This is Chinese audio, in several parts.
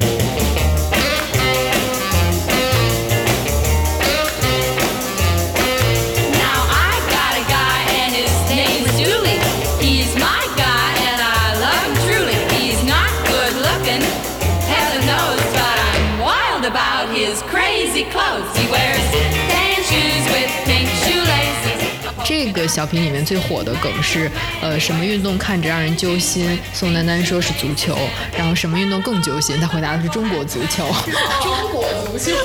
Yeah. 小品里面最火的梗是，呃，什么运动看着让人揪心？宋丹丹说是足球，然后什么运动更揪心？他回答的是中国足球。中国足球。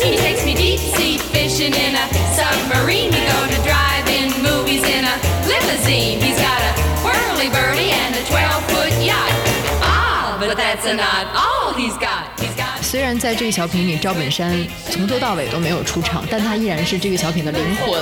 He takes me deep sea That's not all He's got 虽然在这个小品里，赵本山从头到尾都没有出场，但他依然是这个小品的灵魂。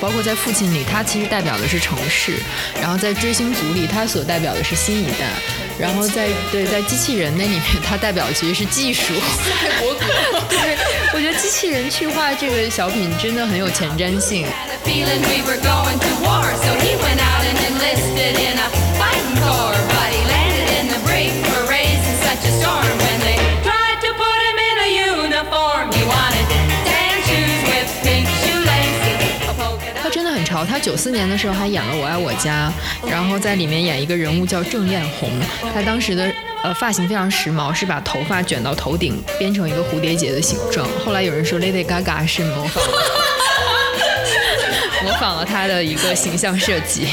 包括在父亲里，他其实代表的是城市；然后在追星族里，他所代表的是新一代；然后在对在机器人那里面，它代表的其实是技术。对，我觉得机器人去化这个小品真的很有前瞻性。Had a feeling we were going to war, so he went out and enlisted in a fighting corps. But he landed in the brig for raising such a storm when they tried to put him in a uniform. He wanted tan shoes with pink shoelaces, a polka 他.真的很潮。他九四年的时候还演了《我爱我家》，然后在里面演一个人物叫郑艳红。他当时的呃发型非常时髦，是把头发卷到头顶，编成一个蝴蝶结的形状。后来有人说 Lady Gaga 是模仿模仿了他的一个形象设计。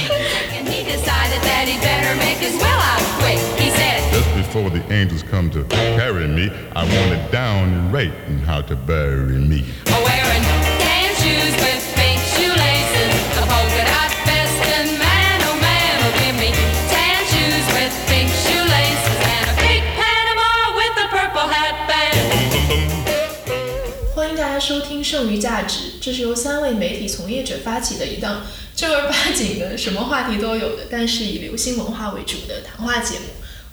just before the angels come to carry me, I want it down and right and how to bury me. 剩余价值》，这是由三位媒体从业者发起的一档正儿八经的、什么话题都有的，但是以流行文化为主的谈话节目。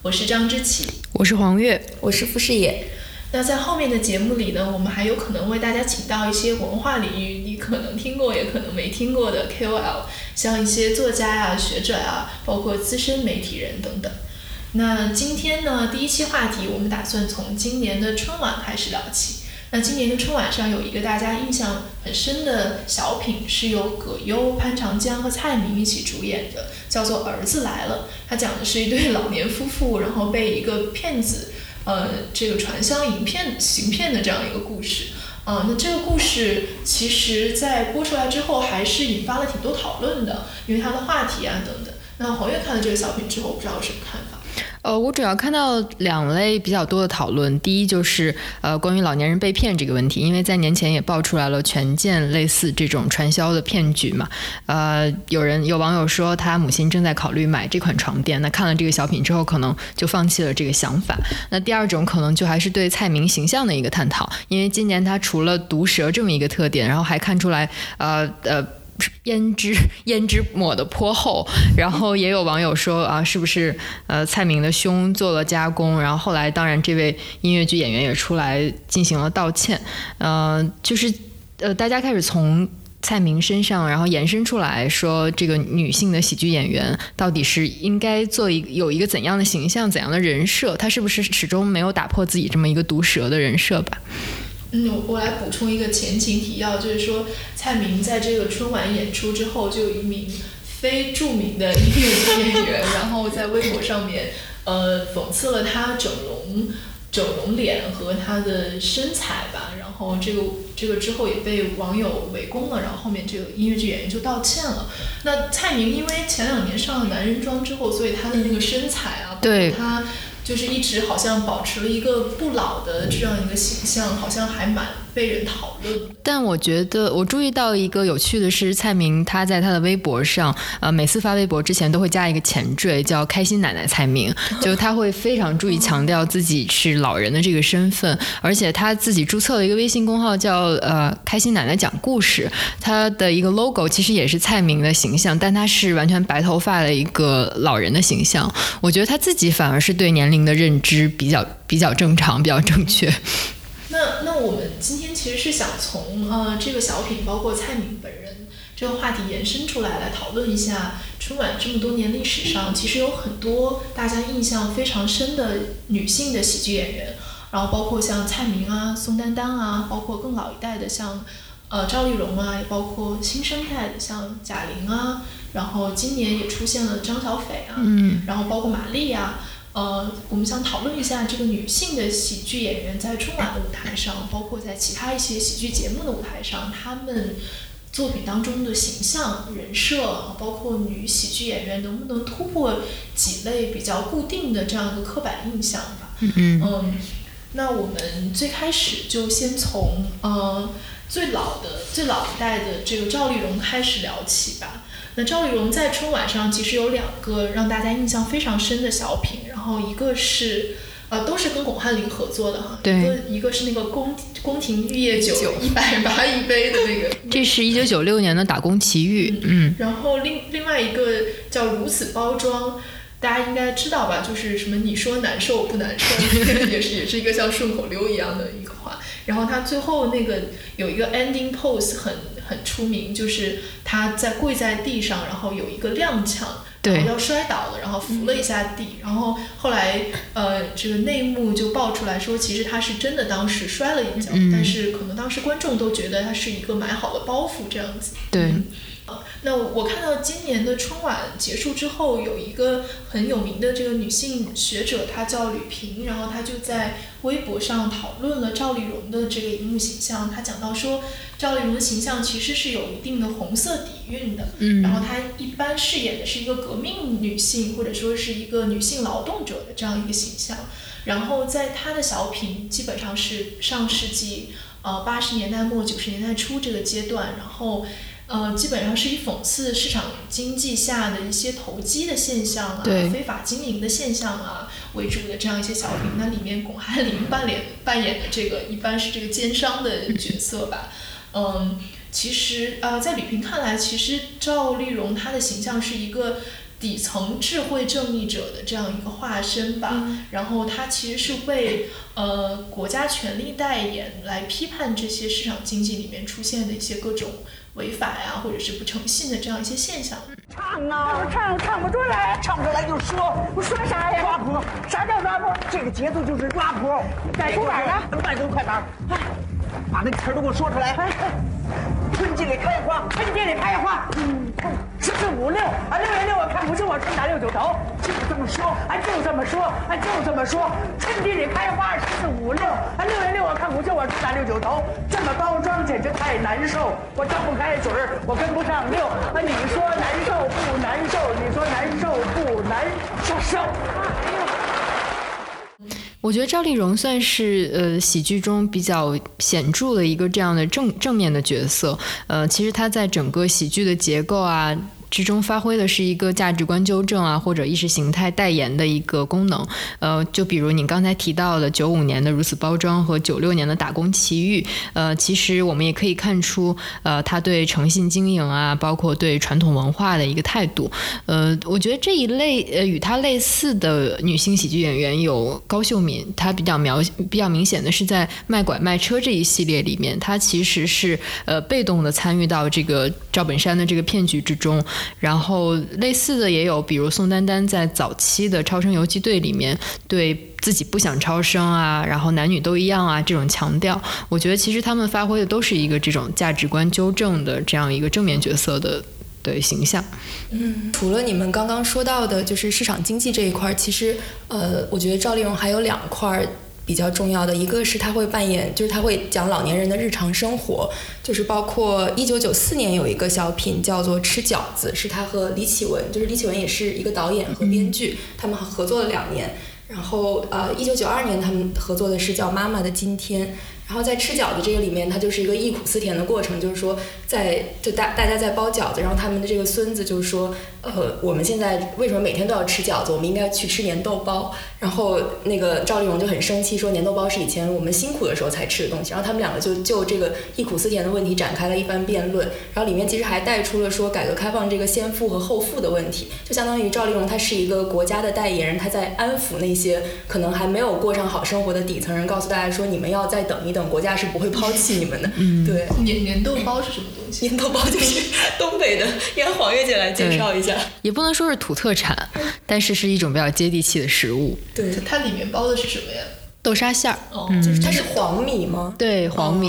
我是张之琪。我是黄月，我是傅视野，那在后面的节目里呢，我们还有可能为大家请到一些文化领域你可能听过也可能没听过的 KOL，像一些作家呀、学者呀，包括资深媒体人等等。那今天呢，第一期话题我们打算从今年的春晚开始聊起。那今年的春晚上有一个大家印象很深的小品，是由葛优、潘长江和蔡明一起主演的，叫做《儿子来了》。它讲的是一对老年夫妇，然后被一个骗子呃，这个传销行骗行骗的这样一个故事。啊、那这个故事其实在播出来之后，还是引发了挺多讨论的，因为它的话题啊等等。那黄月看了这个小品之后，不知道有什么看法？呃，我主要看到两类比较多的讨论。第一就是呃关于老年人被骗这个问题，因为在年前也爆出来了权健类似这种传销的骗局嘛。呃，有人有网友说他母亲正在考虑买这款床垫，那看了这个小品之后，可能就放弃了这个想法。那第二种可能就还是对蔡明形象的一个探讨，因为今年他除了毒舌这么一个特点，然后还看出来呃呃。胭脂胭脂抹的颇厚，然后也有网友说啊，是不是呃蔡明的胸做了加工？然后后来当然这位音乐剧演员也出来进行了道歉，呃，就是呃大家开始从。蔡明身上，然后延伸出来说，这个女性的喜剧演员到底是应该做一有一个怎样的形象、怎样的人设？她是不是始终没有打破自己这么一个毒舌的人设吧？嗯，我我来补充一个前情提要，就是说蔡明在这个春晚演出之后，就有一名非著名的音乐剧演员，然后在微博上面呃讽刺了他整容。整容脸和他的身材吧，然后这个这个之后也被网友围攻了，然后后面这个音乐剧演员就道歉了。那蔡明因为前两年上了男人装之后，所以他的那个身材啊，对他就是一直好像保持了一个不老的这样一个形象，好像还蛮被人讨论。但我觉得我注意到一个有趣的是，蔡明他在他的微博上，呃，每次发微博之前都会加一个前缀，叫“开心奶奶蔡明”，就他会非常注意强调自己是老人的这个身份，而且他自己注册了一个微信公号叫“呃开心奶奶讲故事”，他的一个 logo 其实也是蔡明的形象，但他是完全白头发的一个老人的形象。我觉得他自己反而是对年龄的认知比较比较正常，比较正确。其实是想从呃这个小品，包括蔡明本人这个话题延伸出来，来讨论一下春晚这么多年历史上，其实有很多大家印象非常深的女性的喜剧演员，然后包括像蔡明啊、宋丹丹啊，包括更老一代的像呃赵丽蓉啊，也包括新生代的像贾玲啊，然后今年也出现了张小斐啊，嗯，然后包括马丽啊。呃，我们想讨论一下这个女性的喜剧演员在春晚的舞台上，包括在其他一些喜剧节目的舞台上，她们作品当中的形象、人设，包括女喜剧演员能不能突破几类比较固定的这样一个刻板印象吧。嗯嗯嗯，那我们最开始就先从呃最老的、最老一代的这个赵丽蓉开始聊起吧。那赵丽蓉在春晚上其实有两个让大家印象非常深的小品，然后一个是呃都是跟巩汉林合作的哈，对一个一个是那个宫宫廷玉液酒一百八一杯的那个，这是一九九六年的《打工奇遇》，嗯。然后另另外一个叫如此包装，大家应该知道吧？就是什么你说难受不难受，也是也是一个像顺口溜一样的一个话。然后他最后那个有一个 ending pose 很很出名，就是他在跪在地上，然后有一个踉跄。对。然后要摔倒了，然后扶了一下地，然后后来呃，这个内幕就爆出来说，其实他是真的当时摔了一跤，嗯。但是可能当时观众都觉得他是一个买好的包袱这样子。那我看到今年的春晚结束之后，有一个很有名的这个女性学者，她叫吕萍，然后她就在微博上讨论了赵丽蓉的这个荧幕形象。她讲到说，赵丽蓉的形象其实是有一定的红色底蕴的，嗯然后她一般饰演的是一个革命女性，或者说是一个女性劳动者的这样一个形象。然后在她的小品基本上是上世纪呃八十年代末九十年代初这个阶段，然后呃基本上是以讽刺市场经济下的一些投机的现象啊、非法经营的现象啊为主的这样一些小品。那里面巩汉林扮演扮演的这个一般是这个奸商的角色吧，嗯。其实，呃，在吕平看来，其实赵丽蓉她的形象是一个底层智慧正义者的这样一个化身吧。然后她其实是为呃国家权力代言来批判这些市场经济里面出现的一些各种违法呀，或者是不诚信的这样一些现象。唱啊，唱唱不出来，唱不出来就说，我说啥呀？抓谱，啥叫抓谱？这个节奏就是抓谱。改出板了，摆出快板，哎，把那词儿都给我说出来。春季里开花，春季里开花，嗯，十四五六啊，六月六我春打六九头，就这么说，啊，就这么说，啊，就这么说。春季里开花，十四五六啊，六月六我看不是我春打六九头，这么包装简直太难受，我张不开嘴儿，我跟不上六。啊，你说难受不难受？你说难受不难受？我觉得赵丽蓉算是呃喜剧中比较显著的一个这样的正正面的角色。呃，其实她在整个喜剧的结构啊之中发挥的是一个价值观纠正啊或者意识形态代言的一个功能。呃，就比如你刚才提到的九五年的如此包装和九六年的打工奇遇，呃，其实我们也可以看出，呃，他对诚信经营啊，包括对传统文化的一个态度。呃，我觉得这一类呃与她类似的女性喜剧演员有高秀敏，她比较描比较明显的是在卖拐卖车这一系列里面，她其实是呃被动的参与到这个赵本山的这个骗局之中。然后类似的也有，比如宋丹丹在早期的《超生游击队》里面对。自己不想超生啊，然后男女都一样啊，这种强调，我觉得其实他们发挥的都是一个这种价值观纠正的这样一个正面角色的对形象。嗯除了你们刚刚说到的，就是市场经济这一块儿，其实呃，我觉得赵丽蓉还有两块儿比较重要的，一个是他会扮演，就是他会讲老年人的日常生活，就是包括一九九四年有一个小品叫做《吃饺子》，是他和李启文，就是李启文也是一个导演和编剧，他们合作了两年。然后呃，一九九二年他们合作的是叫《妈妈的今天》。然后在吃饺子这个里面，它就是一个忆苦思甜的过程，就是说在就大大家在包饺子，然后他们的这个孙子就是说，呃，我们现在为什么每天都要吃饺子？我们应该去吃粘豆包。然后那个赵丽蓉就很生气，说粘豆包是以前我们辛苦的时候才吃的东西。然后他们两个就就这个忆苦思甜的问题展开了一番辩论。然后里面其实还带出了说改革开放这个先富和后富的问题，就相当于赵丽蓉她是一个国家的代言人，她在安抚那些可能还没有过上好生活的底层人，告诉大家说你们要再等一等，国家是不会抛弃你们的。嗯，对。粘粘豆包是什么东西？粘豆包就是东北的，让黄月姐来介绍一下。也不能说是土特产，但是是一种比较接地气的食物。对，它里面包的是什么呀？豆沙馅儿。哦，就是它是黄米吗？对，黄米。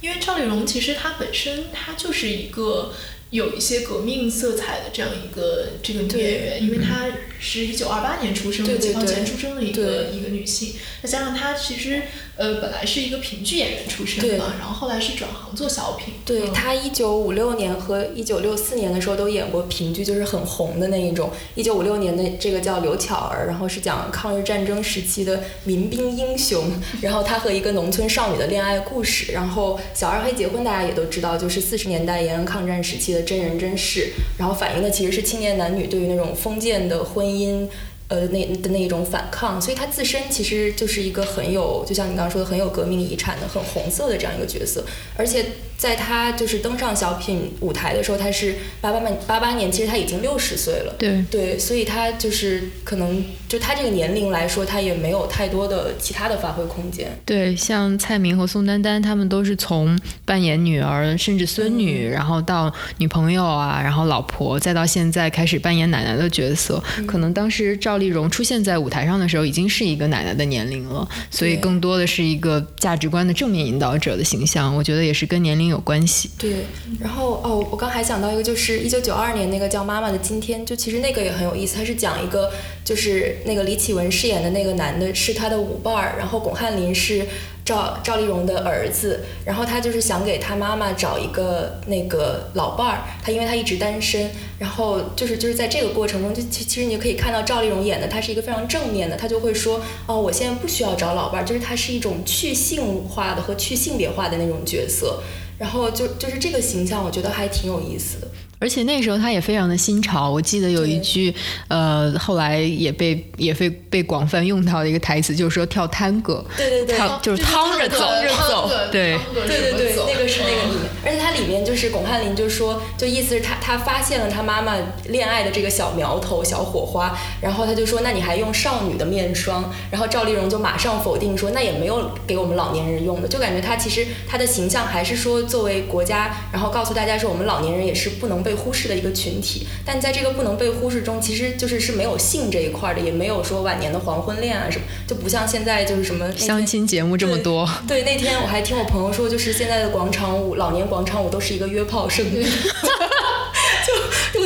因为赵丽蓉其实她本身她就是一个有一些革命色彩的这样一个这个女演员，因为她是一九二八年出生的，解放前出生的一个一个女性，再加上她其实。呃，本来是一个评剧演员出身嘛，然后后来是转行做小品。对他，一九五六年和一九六四年的时候都演过评剧，就是很红的那一种。一九五六年的这个叫刘巧儿，然后是讲抗日战争时期的民兵英雄，然后他和一个农村少女的恋爱故事。然后小二黑结婚，大家也都知道，就是四十年代延安抗战时期的真人真事，然后反映的其实是青年男女对于那种封建的婚姻。呃，那的那一种反抗，所以他自身其实就是一个很有，就像你刚刚说的，很有革命遗产的、很红色的这样一个角色，而且。在他就是登上小品舞台的时候，他是八八年八八年，其实他已经六十岁了。对对，所以他就是可能就他这个年龄来说，他也没有太多的其他的发挥空间。对，像蔡明和宋丹丹，他们都是从扮演女儿甚至孙女，然后到女朋友啊，然后老婆，再到现在开始扮演奶奶的角色。可能当时赵丽蓉出现在舞台上的时候，已经是一个奶奶的年龄了，所以更多的是一个价值观的正面引导者的形象。我觉得也是跟年龄。有关系，对。然后哦，我刚还想到一个，就是一九九二年那个叫《妈妈的今天》，就其实那个也很有意思。它是讲一个，就是那个李启文饰演的那个男的是他的舞伴儿，然后巩汉林是赵赵丽蓉的儿子，然后他就是想给他妈妈找一个那个老伴儿。他因为他一直单身，然后就是就是在这个过程中，就其其实你就可以看到赵丽蓉演的，他是一个非常正面的，他就会说哦，我现在不需要找老伴儿，就是他是一种去性化的和去性别化的那种角色。然后就就是这个形象，我觉得还挺有意思的。而且那时候他也非常的新潮，我记得有一句，呃，后来也被也被被广泛用到的一个台词，就是说跳探戈，对对对，就是趟着走着走，对。对对对，那个是那个里面，而且它里面就是巩汉林就说，就意思是他他发现了他妈妈恋爱的这个小苗头、小火花，然后他就说，那你还用少女的面霜？然后赵丽蓉就马上否定说，那也没有给我们老年人用的，就感觉他其实他的形象还是说作为国家，然后告诉大家说，我们老年人也是不能。被忽视的一个群体，但在这个不能被忽视中，其实就是是没有性这一块的，也没有说晚年的黄昏恋啊什么，就不像现在就是什么相亲节目这么多。对，那天我还听我朋友说，就是现在的广场舞，老年广场舞都是一个约炮圣地。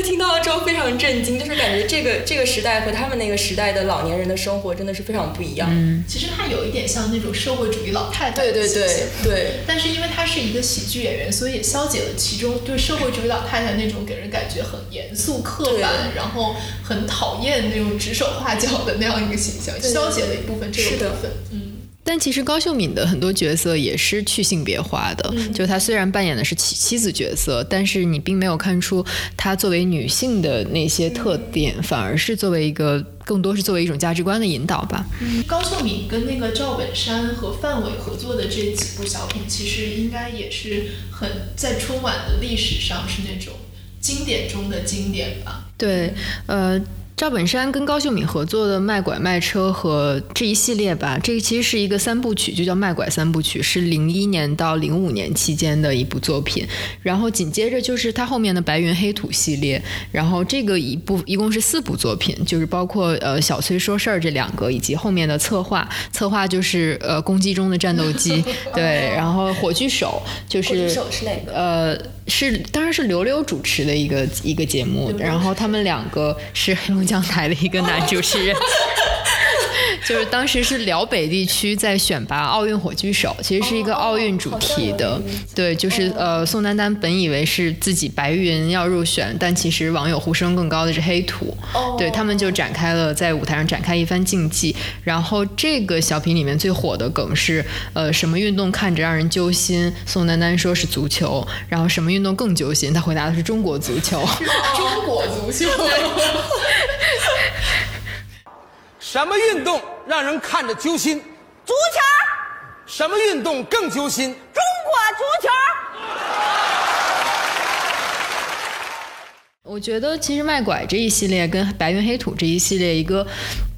听到了之后非常震惊，就是感觉这个这个时代和他们那个时代的老年人的生活真的是非常不一样。嗯，其实他有一点像那种社会主义老太太。对对对对。但是因为他是一个喜剧演员，所以也消解了其中对社会主义老太太那种给人感觉很严肃刻板，然后很讨厌那种指手画脚的那样一个形象，消解了一部分这个部分。嗯。但其实高秀敏的很多角色也是去性别化的，就她虽然扮演的是妻妻子角色，但是你并没有看出她作为女性的那些特点，反而是作为一个更多是作为一种价值观的引导吧。嗯高秀敏跟那个赵本山和范伟合作的这几部小品，其实应该也是很在春晚的历史上是那种经典中的经典吧？对，呃。赵本山跟高秀敏合作的《卖拐卖车》和这一系列吧，这个其实是一个三部曲，就叫《卖拐三部曲》，是零一年到零五年期间的一部作品。然后紧接着就是他后面的《白云黑土》系列，然后这个一部一共是四部作品，就是包括呃小崔说事儿这两个，以及后面的策划，策划就是呃公鸡中的战斗机，对，然后火炬手就是火炬手是哪个？呃。是，当然是刘刘主持的一个一个节目，然后他们两个是黑龙江台的一个男主持人。就是当时是辽北地区在选拔奥运火炬手，其实是一个奥运主题的。对，就是呃，宋丹丹本以为是自己白云要入选，但其实网友呼声更高的是黑土。对他们就展开了在舞台上展开一番竞技。然后这个小品里面最火的梗是呃，什么运动看着让人揪心？宋丹丹说是足球。然后什么运动更揪心？他回答的是中国足球。中国足球。什么运动让人看着揪心？足球，什么运动更揪心？中国足球。我觉得其实卖拐这一系列跟白云黑土这一系列一个。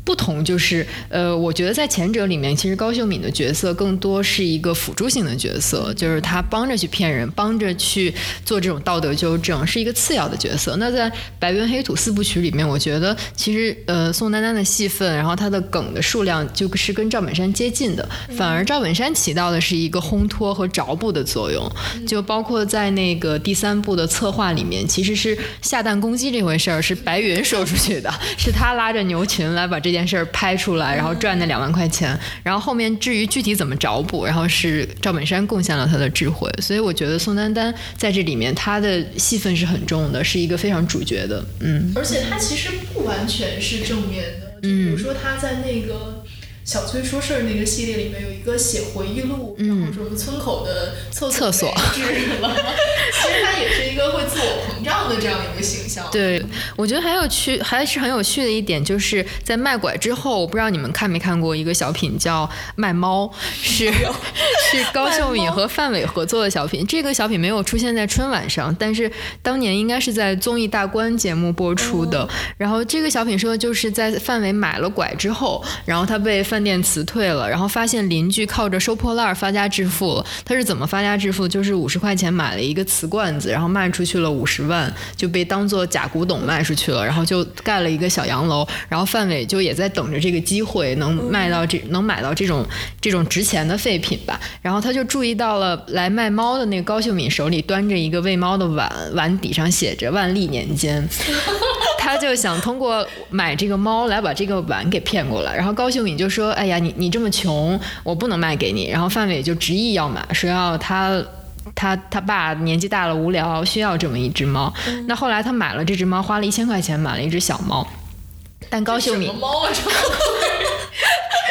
不同就是，呃，我觉得在前者里面，其实高秀敏的角色更多是一个辅助性的角色，就是她帮着去骗人，帮着去做这种道德纠正，是一个次要的角色。那在《白云黑土》四部曲里面，我觉得其实呃宋丹丹的戏份，然后她的梗的数量就是跟赵本山接近的，反而赵本山起到的是一个烘托和着补的作用。就包括在那个第三部的策划里面，其实是下蛋公鸡这回事儿是白云说出去的，是他拉着牛群来把这。这件事儿拍出来，然后赚那两万块钱，然后后面至于具体怎么找补，然后是赵本山贡献了他的智慧，所以我觉得宋丹丹在这里面她的戏份是很重的，是一个非常主角的，嗯。而且她其实不完全是正面的，就比如说她在那个。小崔说事儿那个系列里面有一个写回忆录，然后什么村口的厕所没治了，其实他也是一个会自我膨胀的这样一个形象。对，我觉得很有趣，还是很有趣的一点，就是在卖拐之后，我不知道你们看没看过一个小品叫《卖猫》，是 是高秀敏和范伟合作的小品。这个小品没有出现在春晚上，但是当年应该是在综艺大观节目播出的。然后这个小品说的就是在范伟买了拐之后，然后他被。饭店辞退了，然后发现邻居靠着收破烂发家致富了。他是怎么发家致富？就是五十块钱买了一个瓷罐子，然后卖出去了五十万，就被当做假古董卖出去了。然后就盖了一个小洋楼。然后范伟就也在等着这个机会，能卖到这，能买到这种这种值钱的废品吧。然后他就注意到了来卖猫的那个高秀敏手里端着一个喂猫的碗，碗底上写着“万历年间”。他就想通过买这个猫来把这个碗给骗过来。然后高秀敏就说。说哎呀，你你这么穷，我不能卖给你。然后范伟就执意要买，说要他他他爸年纪大了无聊，需要这么一只猫。那后来他买了这只猫，花了一千块钱买了一只小猫。但高秀敏。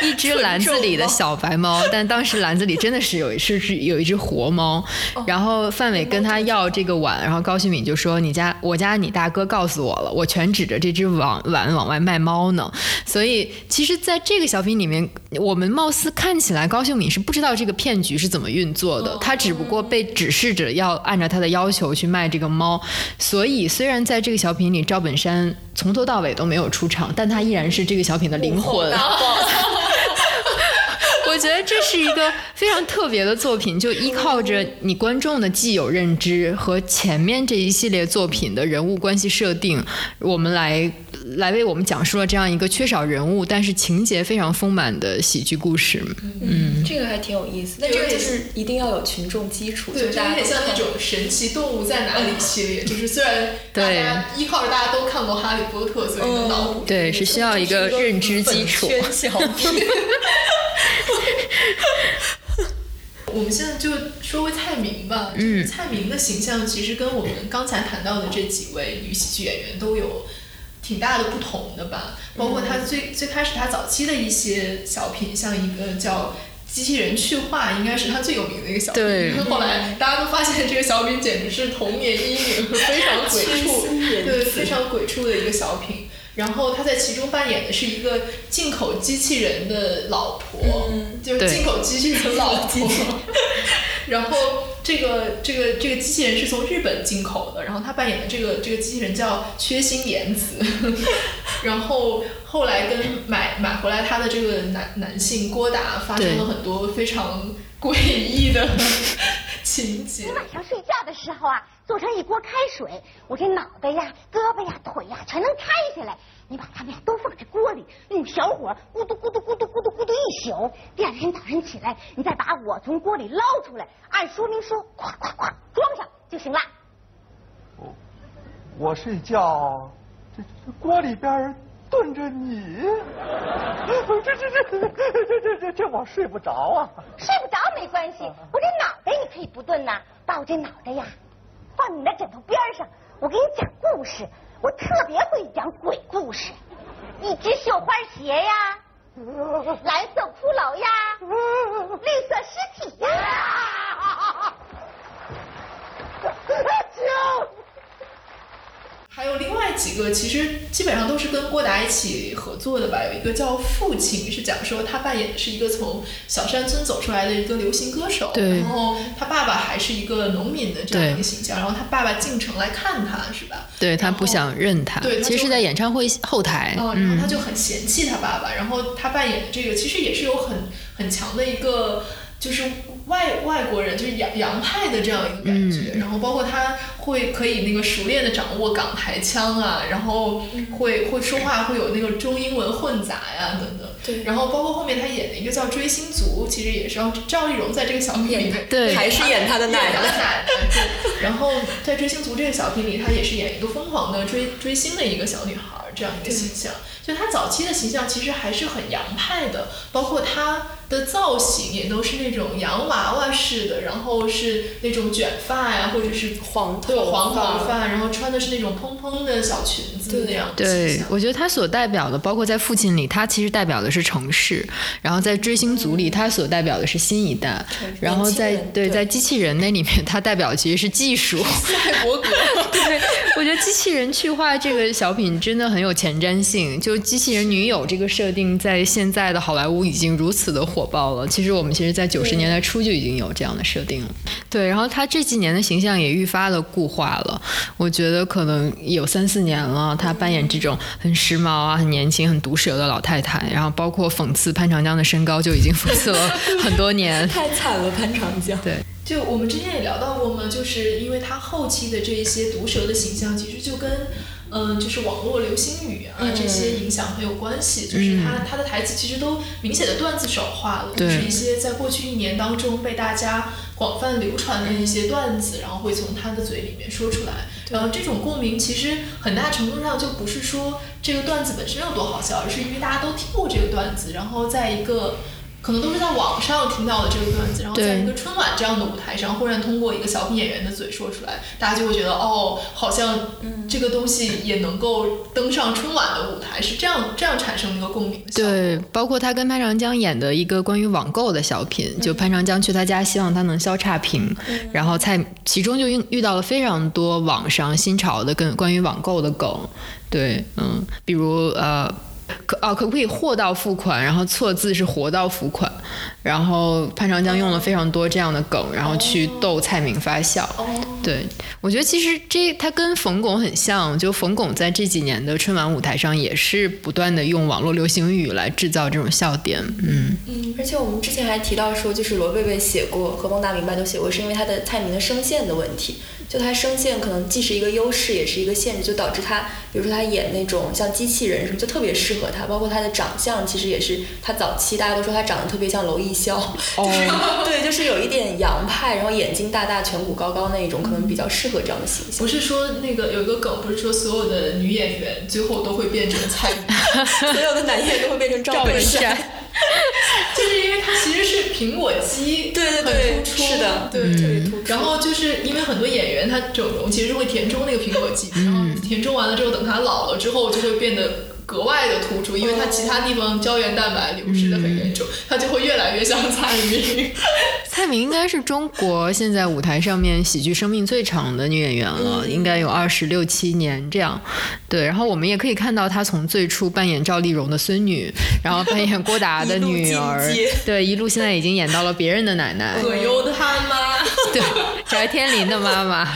一只篮子里的小白猫，但当时篮子里真的是有是是有一只活猫，然后范伟跟他要这个碗，然后高秀敏就说：“你家我家你大哥告诉我了，我全指着这只碗碗往外卖猫呢。”所以其实，在这个小品里面，我们貌似看起来高秀敏是不知道这个骗局是怎么运作的，他只不过被指示着要按照他的要求去卖这个猫。所以虽然在这个小品里，赵本山从头到尾都没有出场，但它依然是这个小品的灵魂。我觉得这是一个非常特别的作品，就依靠着你观众的既有认知和前面这一系列作品的人物关系设定，我们来来为我们讲述了这样一个缺少人物但是情节非常丰满的喜剧故事。嗯，这个还挺有意思。那这个就是一定要有群众基础，对，有点像那种神奇动物在哪里系列，就是虽然大家依靠着大家都看过哈利波特，所以能脑补。对，是需要一个认知基础。我们现在就说回蔡明吧。嗯，蔡明的形象其实跟我们刚才谈到的这几位女喜剧演员都有挺大的不同的吧。包括他最最开始他早期的一些小品，像一个叫《机器人去化》，应该是他最有名的一个小品。对。后来大家都发现这个小品简直是童年阴影，非常鬼畜，对，非常鬼畜的一个小品。然后他在其中扮演的是一个进口机器人的老婆，就是进口机器人老婆。然后这个这个这个机器人是从日本进口的，然后他扮演的这个这个机器人叫缺心眼子。然后后来跟买买回来他的这个男男性郭达发生了很多非常诡异的你晚上睡觉的时候啊，做成一锅开水，我这脑袋呀、胳膊呀、腿呀全能开起来。你把它们呀都放在锅里，用小火咕嘟咕嘟咕嘟咕嘟咕嘟一宿。第二天早晨起来，你再把我从锅里捞出来，按说明书咵咵咵装上就行了。我我睡觉，这这锅里边炖着你，这这这这这这这我睡不着啊。睡不着没关系，我这脑。可以不炖呐，把我这脑袋呀放你那枕头边上，我给你讲故事，我特别会讲鬼故事。一只绣花鞋呀，蓝色骷髅呀，绿色尸体呀。还有另外几个，其实基本上都是跟郭达一起合作的吧。有一个叫《父亲》，是讲说他扮演的是一个从小山村走出来的一个流行歌手，然后他爸爸还是一个农民的这样一个形象，然后他爸爸进城来看他，是吧？对他不想认他，对其实是在演唱会后台，嗯，然后他就很嫌弃他爸爸，然后他扮演的这个其实也是有很很强的一个就是外外国人，就是洋洋派的这样一个感觉，然后包括他会可以那个熟练的掌握港台腔啊，然后会会说话会有那个中英文混杂呀等等。对然后包括后面他演的一个叫《追星族》，其实也是让赵丽蓉在这个小品里面对还是演她的奶奶演她的奶奶。对，然后在《追星族》这个小品里，她也是演一个疯狂的追追星的一个小女孩儿这样一个形象。就她早期的形象其实还是很洋派的，包括她的造型也都是那种洋娃娃式的，然后是那种卷发呀，或者是黄头对黄发头发，然后穿的是那种蓬蓬的小裙子那样的对，。我觉得他所代表的，包括在《父亲》里，他其实代表的是城市；然后在《追星族》里，他所代表的是新一代；然后在对对在机器人那里面，他代表的其实是技术。赛博格。对，我觉得机器人去化这个小品真的很有前瞻性。就机器人女友这个设定，在现在的好莱坞已经如此的火爆了。其实我们其实，在九十年代初就已经有这样的设定了。对，然后他这几年的形象也愈发的固化了。我觉得可能有三四年了，他扮演这种很时髦啊、很年轻、很毒舌的老太太，然后包括讽刺潘长江的身高，就已经讽刺了很多年。太惨了，潘长江。对，就我们之前也聊到过嘛，就是因为他后期的这一些毒舌的形象，其实就跟嗯、就是网络流行语啊、这些影响很有关系。就是他、他的台词其实都明显的段子手化了，就是一些在过去一年当中被大家广泛流传的一些段子，然后会从他的嘴里面说出来。然后这种共鸣其实很大程度上就不是说这个段子本身有多好笑，而是因为大家都听过这个段子，然后在一个。可能都是在网上听到的这个段子，然后在一个春晚这样的舞台上，忽然通过一个小品演员的嘴说出来，大家就会觉得哦，好像这个东西也能够登上春晚的舞台，是这样这样产生一个共鸣的。对，包括他跟潘长江演的一个关于网购的小品，就潘长江去他家，希望他能消差评，然后蔡其中就遇遇到了非常多网上新潮的跟关于网购的梗，对，嗯，比如呃。可哦，可不可以货到付款？然后错字是活到付款。然后潘长江用了非常多这样的梗，然后去逗蔡明发笑。对，我觉得其实这他跟冯巩很像，就冯巩在这几年的春晚舞台上也是不断的用网络流行语来制造这种笑点。嗯，嗯，而且我们之前还提到说，就是罗贝贝写过，和孟大明白都写过，是因为他的蔡明的声线的问题。就他声线可能既是一个优势，也是一个限制，就导致他，比如说他演那种像机器人什么，就特别适合他。包括他的长相，其实也是他早期大家都说他长得特别像娄艺潇，就是、对，就是有一点洋派，然后眼睛大大、颧骨高高那一种，可能比较适合这样的形象不。是说那个有一个梗，不是说所有的女演员最后都会变成蔡明，所有的男演员都会变成赵本山。就是因为它其实是苹果肌，对对对很突出，是的。对，特别突出。然后就是因为很多演员他整容其实是会填充那个苹果肌，然后填充完了之后，等他老了之后就会变得。格外的突出，因为它其他地方胶原蛋白流失的很严重，它就会越来越像蔡明。蔡明应该是中国现在舞台上面喜剧生命最长的女演员了，应该有二十六七年这样。对，然后我们也可以看到她从最初扮演赵丽蓉的孙女，然后扮演郭达的女儿对，一路现在已经演到了别人的奶奶。葛优的妈妈，对，翟天临的妈妈。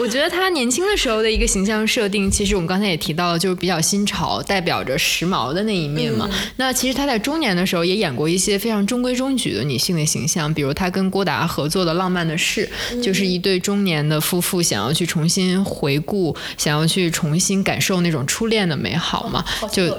我觉得她年轻的时候的一个形象设定，其实我们刚才也提到了，就是比较新潮，代表着时髦的那一面嘛。那其实她在中年的时候也演过一些非常中规中矩的女性的形象，比如她跟郭达合作的《浪漫的事》，就是一对中年的夫妇想要去重新回顾，想要去重新感受那种初恋的美好嘛，就。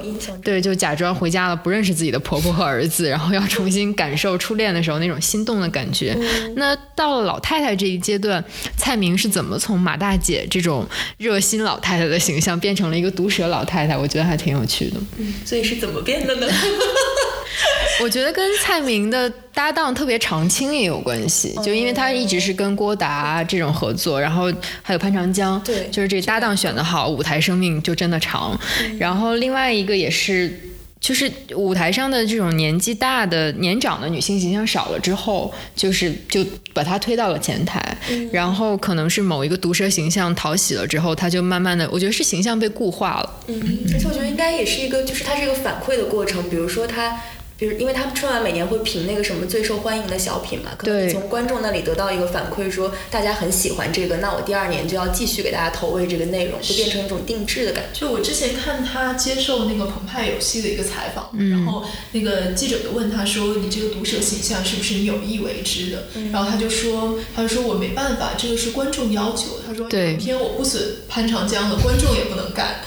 对，就假装回家了，不认识自己的婆婆和儿子，然后要重新感受初恋的时候那种心动的感觉。那到了老太太这一阶段，蔡明是怎么从马马大姐这种热心老太太的形象，变成了一个毒舌老太太，我觉得还挺有趣的。嗯所以是怎么变的呢？我觉得跟蔡明的搭档特别长青也有关系，就因为他一直是跟郭达这种合作，然后还有潘长江，对就是这搭档选的好，舞台生命就真的长。然后另外一个也是。就是舞台上的这种年纪大的、年长的女性形象少了之后，就是就把她推到了前台，然后可能是某一个毒舌形象讨喜了之后，她就慢慢的，我觉得是形象被固化了。嗯，而且我觉得应该也是一个，就是它是一个反馈的过程。比如说它，比如因为他们春晚每年会评那个什么最受欢迎的小品嘛，可能对从观众那里得到一个反馈，说大家很喜欢这个，那我第二年就要继续给大家投喂这个内容，就变成一种定制的感觉。就我之前看他接受那个澎湃有戏的一个采访，然后那个记者就问他说：“你这个毒舌形象是不是你有意为之的？”然后他就说：“他就说我没办法，这个是观众要求。他说对影片我不损潘长江的，观众也不能干。”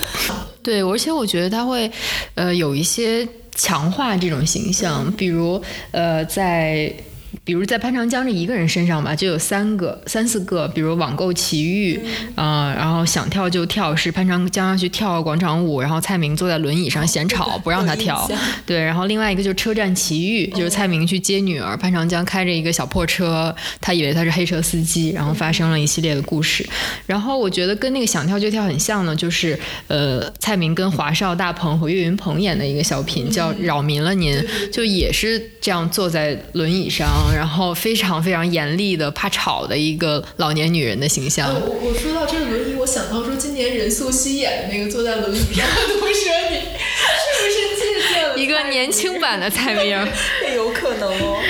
对，而且我觉得他会，呃，有一些强化这种形象，比如，呃，在。比如在潘长江这一个人身上吧，就有三个、三四个，比如网购奇遇，啊、然后想跳就跳，是潘长江要去跳广场舞，然后蔡明坐在轮椅上嫌吵，不让他跳。对，然后另外一个就是车站奇遇，就是蔡明去接女儿，潘长江开着一个小破车，他以为他是黑车司机，然后发生了一系列的故事。然后我觉得跟那个想跳就跳很像呢，就是呃，蔡明跟华少、大鹏和岳云鹏演的一个小品，叫《扰民了您》，就也是这样坐在轮椅上，然后非常非常严厉的怕吵的一个老年女人的形象。呃我我说到这个轮椅，我想到说今年任素汐演的那个坐在轮椅上的毒舌你，是不是借鉴了一个年轻版的蔡明，有可能哦。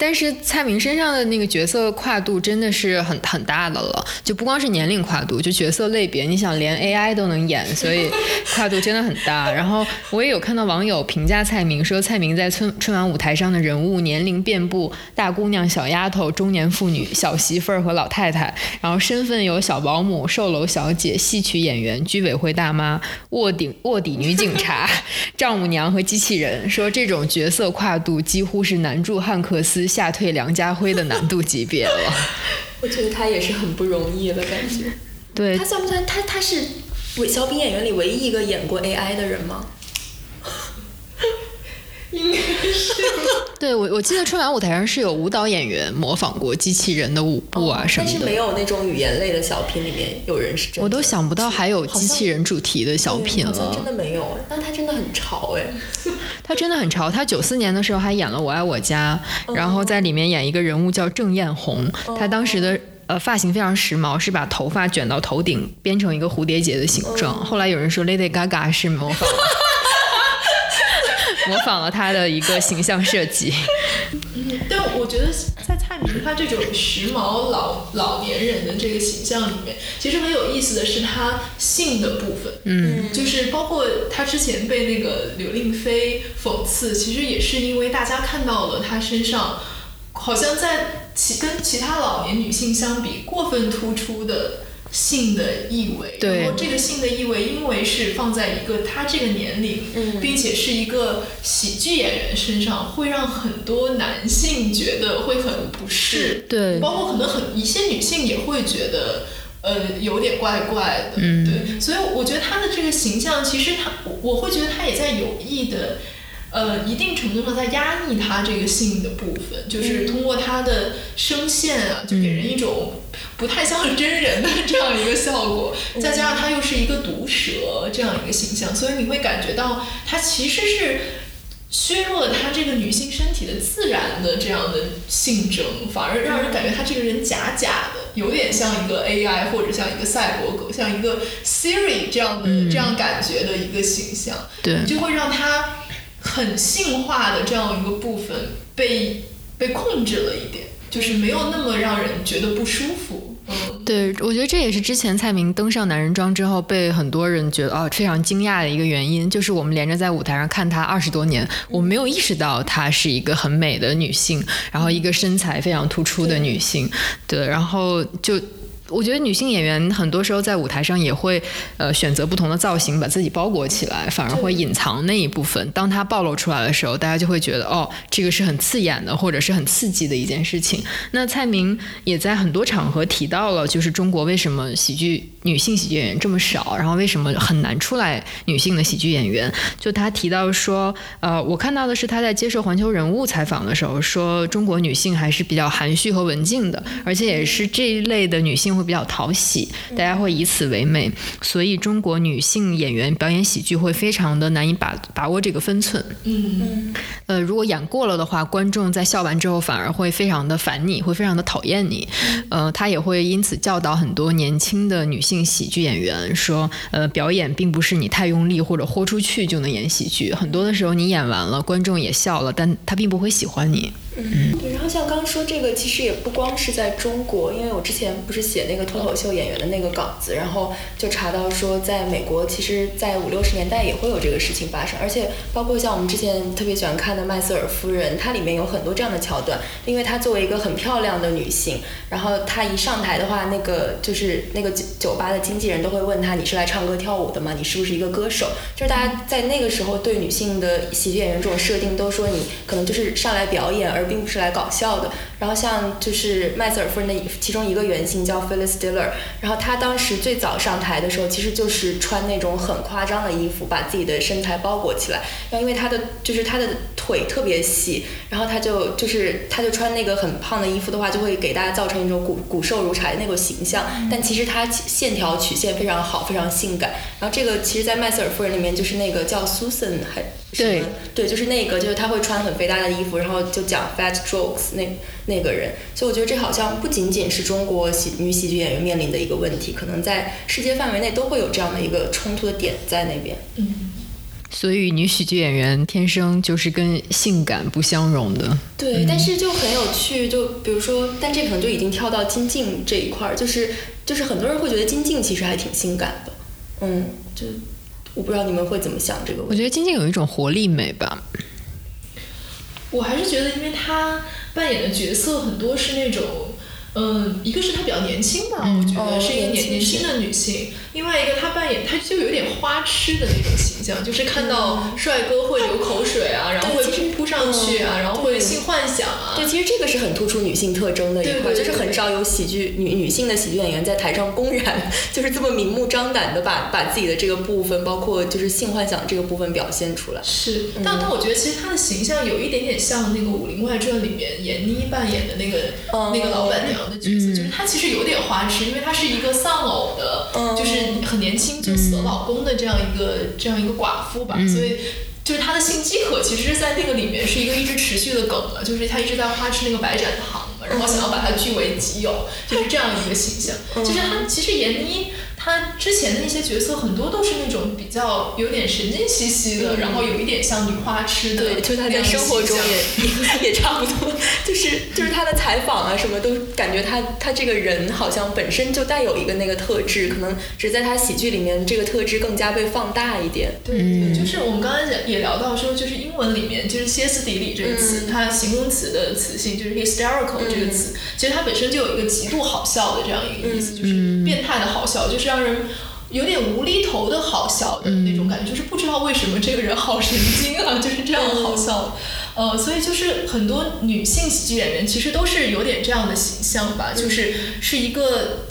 但是蔡明身上的那个角色跨度真的是很很大的了，就不光是年龄跨度，就角色类别，你想连 AI 都能演，所以 跨度真的很大。然后我也有看到网友评价蔡明说，蔡明在春春晚舞台上的人物年龄遍布大姑娘、小丫头、中年妇女、小媳妇儿和老太太，然后身份有小保姆、售楼小姐、戏曲演员、居委会大妈、卧底卧底女警察、丈母娘和机器人，说这种角色跨度几乎是难住汉克斯、吓退梁家辉的难度级别了。我觉得他也是很不容易了感觉。对他，算不算他他是韦小品演员里唯一一个演过 AI 的人吗？应该是。对我我记得春晚舞台上是有舞蹈演员模仿过机器人的舞步啊什么的，但是没有那种语言类的小品里面有人是真的。我都想不到还有机器人主题的小品了真的。没有，但他真的很潮哎。他真的很潮，他九四年的时候还演了《我爱我家》，然后在里面演一个人物叫郑艳红，他当时的。呃，发型非常时髦，是把头发卷到头顶，编成一个蝴蝶结的形状。后来有人说 Lady Gaga 是模仿了模仿了他的一个形象设计。但我觉得在蔡明他这种时髦老老年人的这个形象里面，其实很有意思的是他性的部分，嗯，就是包括他之前被那个刘令飞讽刺，其实也是因为大家看到了他身上好像在其跟其他老年女性相比过分突出的。性的意味，对。然后这个性的意味，因为是放在一个他这个年龄，嗯。并且是一个喜剧演员身上，会让很多男性觉得会很不适，对。包括可能很一些女性也会觉得。呃，有点怪怪的，嗯。对，所以我觉得他的这个形象，其实他，我我会觉得他也在有意的，呃，一定程度上在压抑他这个性的部分，就是通过他的声线啊，就给人一种不太像是真人的这样一个效果，再加上他又是一个毒蛇这样一个形象，所以你会感觉到他其实是。削弱了他这个女性身体的自然的这样的性征，反而让人感觉他这个人假假的，有点像一个 AI 或者像一个赛博格，像一个 Siri 这样的、这样感觉的一个形象，对。就会让她很性化的这样一个部分被被控制了一点，就是没有那么让人觉得不舒服。嗯，对，我觉得这也是之前蔡明登上男人装之后被很多人觉得哦非常惊讶的一个原因，就是我们连着在舞台上看她二十多年，我没有意识到她是一个很美的女性，然后一个身材非常突出的女性，对，然后就。我觉得女性演员很多时候在舞台上也会，呃，选择不同的造型，把自己包裹起来，反而会隐藏那一部分。当它暴露出来的时候，大家就会觉得，哦，这个是很刺眼的，或者是很刺激的一件事情。那蔡明也在很多场合提到了，就是中国为什么喜剧女性喜剧演员这么少，然后为什么很难出来女性的喜剧演员。就他提到说，呃，我看到的是他在接受《环球人物》采访的时候说，中国女性还是比较含蓄和文静的，而且也是这一类的女性。会比较讨喜，大家会以此为美，所以中国女性演员表演喜剧会非常的难以把把握这个分寸。嗯，呃，如果演过了的话，观众在笑完之后反而会非常的烦你，会非常的讨厌你。呃，他也会因此教导很多年轻的女性喜剧演员说，呃，表演并不是你太用力或者豁出去就能演喜剧，很多的时候你演完了，观众也笑了，但他并不会喜欢你。嗯，对。然后像刚刚说这个，其实也不光是在中国，因为我之前不是写那个脱口秀演员的那个稿子，然后就查到说，在美国，其实，在五六十年代也会有这个事情发生，而且包括像我们之前特别喜欢看的《麦瑟尔夫人》，它里面有很多这样的桥段，因为她作为一个很漂亮的女性，然后她一上台的话，那个就是那个酒酒吧的经纪人都会问她，你是来唱歌跳舞的吗？你是不是一个歌手？就是大家在那个时候对女性的喜剧演员这种设定，都说你可能就是上来表演，而并不是来搞笑的。然后像就是麦瑟尔夫人的其中一个原型叫 Phyllis Diller，然后她当时最早上台的时候，其实就是穿那种很夸张的衣服，把自己的身材包裹起来。然后因为她的就是她的腿特别细，然后她就就是她就穿那个很胖的衣服的话，就会给大家造成一种骨骨瘦如柴的那种形象。但其实她线条曲线非常好，非常性感。然后这个其实，在麦瑟尔夫人里面就是那个叫 Susan 还对对，就是那个就是他会穿很肥大的衣服，然后就讲 fat jokes 那。那个人，所以我觉得这好像不仅仅是中国喜女喜剧演员面临的一个问题，可能在世界范围内都会有这样的一个冲突的点在那边。嗯，所以女喜剧演员天生就是跟性感不相容的。对，但是就很有趣，就比如说，但这可能就已经跳到金靖这一块儿，就是就是很多人会觉得金靖其实还挺性感的。嗯，就我不知道你们会怎么想这个问题。我觉得金靖有一种活力美吧。我还是觉得，因为她扮演的角色很多是那种，嗯，一个是她比较年轻吧，我觉得是一个年年轻的女性。另外一个，他扮演他就有点花痴的那种形象，就是看到帅哥会流口水啊，然后会扑扑上去啊，然后会性幻想啊。对，其实这个是很突出女性特征的一块，就是很少有喜剧女女性的喜剧演员在台上公然 就是这么明目张胆的把把自己的这个部分，包括就是性幻想这个部分表现出来。是，但但我觉得其实她的形象有一点点像那个《武林外传》里面闫妮扮演的那个那个老板娘的角色，就是她其实有点花痴，因为她是一个丧偶的，就是。很年轻就死了老公的这样一个这样一个寡妇吧，所以就是她的性饥渴，其实，在那个里面是一个一直持续的梗了，就是她一直在花痴那个白展堂嘛，然后想要把它据为己有，就是这样一个形象。就是她其实闫妮。她之前的那些角色很多都是那种比较有点神经兮兮的，然后有一点像女花痴的。对，就他在生活中也 也差不多，就是就是他的采访啊什么都感觉他他这个人好像本身就带有一个那个特质，可能只在他喜剧里面这个特质更加被放大一点。对，就是我们刚才也聊到说，就是英文里面就是歇斯底里这个词，它形容词的词性就是 hysterical 这个词，其实它本身就有一个极度好笑的这样一个意思，就是变态的好笑，就是。让人有点无厘头的好笑的那种感觉，就是不知道为什么这个人好神经啊，就是这样好笑。呃，所以就是很多女性喜剧演员其实都是有点这样的形象吧，就是是一个。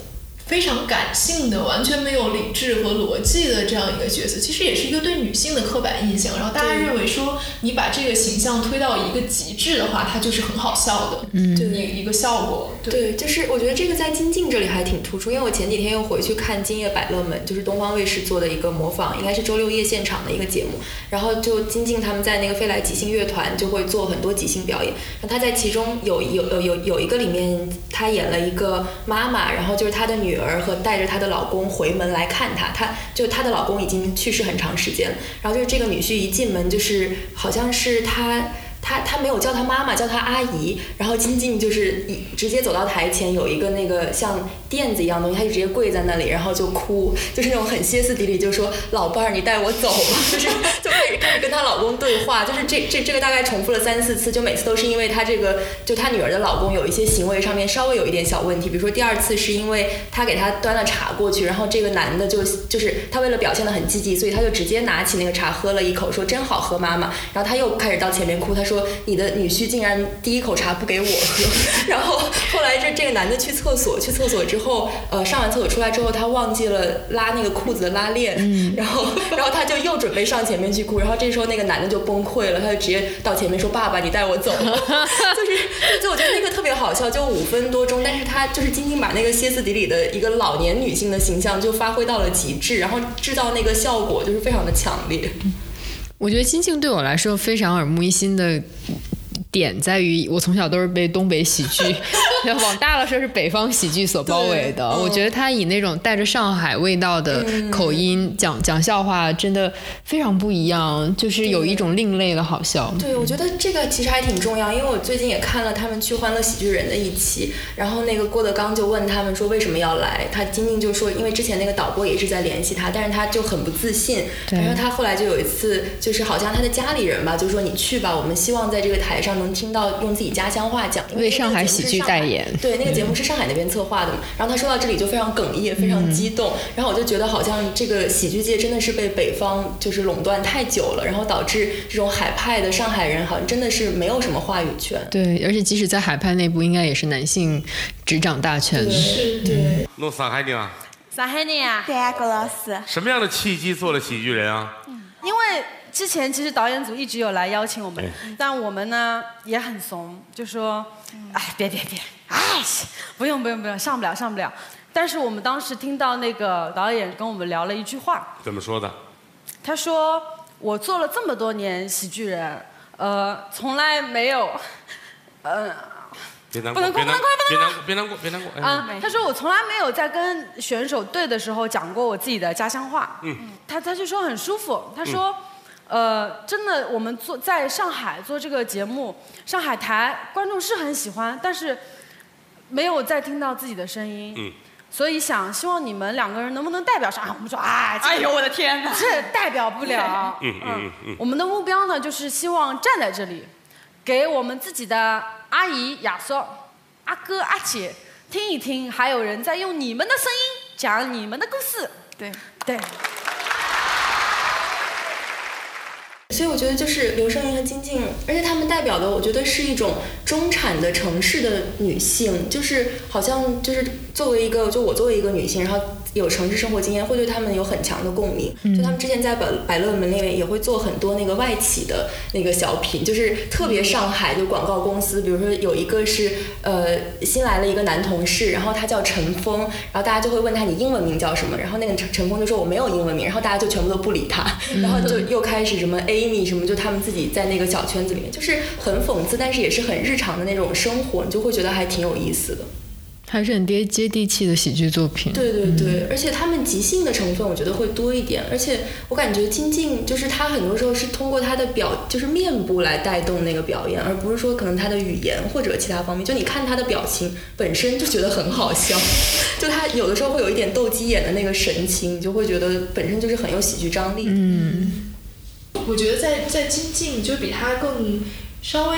非常感性的，完全没有理智和逻辑的这样一个角色，其实也是一个对女性的刻板印象。然后大家认为说，你把这个形象推到一个极致的话，它就是很好笑的，嗯，一一个效果。对，就是我觉得这个在金靖这里还挺突出，因为我前几天又回去看《今夜百乐门》，就是东方卫视做的一个模仿，应该是周六夜现场的一个节目。然后就金靖他们在那个飞来即兴乐团就会做很多即兴表演。然后他在其中有有有有有一个里面，他演了一个妈妈，然后就是他的女。女儿和带着她的老公回门来看她，她就她的老公已经去世很长时间。然后就是这个女婿一进门，就是好像是她他他没有叫他妈妈，叫他阿姨。然后金靖就是一直接走到台前，有一个那个像垫子一样东西，他就直接跪在那里，然后就哭，就是那种很歇斯底里，就说老伴儿，你带我走吧，就是就开始跟她老公对话，就是这这这个大概重复了三四次，就每次都是因为她这个就她女儿的老公有一些行为上面稍微有一点小问题，比如说第二次是因为她给他端了茶过去，然后这个男的就就是他为了表现的很积极，所以他就直接拿起那个茶喝了一口，说真好喝，妈妈。然后他又开始到前面哭，他说说你的女婿竟然第一口茶不给我喝。然后后来这这个男的去厕所，去厕所之后，呃，上完厕所出来之后，他忘记了拉那个裤子的拉链，然后然后他就又准备上前面去哭，然后这时候那个男的就崩溃了，他就直接到前面说爸爸，你带我走。就是就我觉得那个特别好笑，就五分多钟，但是他就是仅仅把那个歇斯底里的一个老年女性的形象就发挥到了极致，然后制造那个效果就是非常的强烈。我觉得金靖对我来说非常耳目一新的点在于，我从小都是被东北喜剧，往大了说是北方喜剧所包围的。我觉得他以那种带着上海味道的口音讲讲笑话，真的非常不一样，就是有一种另类的好笑。对，我觉得这个其实还挺重要，因为我最近也看了他们去《欢乐喜剧人》的一期，然后那个郭德纲就问他们说为什么要来，他金靖就说因为之前那个导播也一直在联系他，但是他就很不自信，对然后他后来就有一次就是好像他的家里人吧，就说你去吧，我们希望在这个台上能听到用自己家乡话讲，因为上海喜剧代言 对，那个节目是上海那边策划的嘛。然后他说到这里就非常哽咽，非常激动。然后我就觉得好像这个喜剧界真的是被北方就是垄断太久了，然后导致这种海派的上海人好像真的是没有什么话语权。对，而且即使在海派内部，应该也是男性执掌大权。是对。弄上海的啊？上海的呀？对啊，郭老师。什么样的契机做了喜剧人啊？因为之前其实导演组一直有来邀请我们，哎但我们呢也很怂，就说，哎，别别别，哎，不用不用不用，上不了上不了。但是我们当时听到那个导演跟我们聊了一句话，怎么说的？他说：“我做了这么多年喜剧人，呃，从来没有，呃，别难过，不能哭不能哭别难过，别难过，别难过。哎啊、他说我从来没有在跟选手对的时候讲过我自己的家乡话。嗯，他他就说很舒服，他说，呃，真的我们做在上海做这个节目，上海台观众是很喜欢，但是没有再听到自己的声音。嗯。所以想希望你们两个人能不能代表上海？我们说哎，哎呦我的天哪这代表不了。嗯嗯嗯嗯我们的目标呢，就是希望站在这里，给我们自己的阿姨、亚叔、阿哥、阿姐听一听，还有人在用你们的声音讲你们的故事。对对，所以我觉得就是刘胜云和金靖，而且她们代表的，我觉得是一种中产的城市的女性，就是好像就是作为一个，就我作为一个女性，然后有城市生活经验，会对他们有很强的共鸣。就他们之前在百百乐门那边也会做很多那个外企的那个小品，就是特别上海就广告公司，比如说有一个是呃新来了一个男同事，然后他叫陈峰，然后大家就会问他你英文名叫什么，然后那个陈陈峰就说我没有英文名，然后大家就全部都不理他，然后就又开始什么 Amy 什么，就他们自己在那个小圈子里面，就是很讽刺，但是也是很日常的那种生活，你就会觉得还挺有意思的。还是很接接地气的喜剧作品。对对对，而且他们即兴的成分我觉得会多一点，而且我感觉金靖就是他很多时候是通过他的表就是面部来带动那个表演，而不是说可能他的语言或者其他方面，就你看他的表情本身就觉得很好笑，就他有的时候会有一点斗鸡眼的那个神情，你就会觉得本身就是很有喜剧张力。嗯，我觉得在在金靖就比他更稍微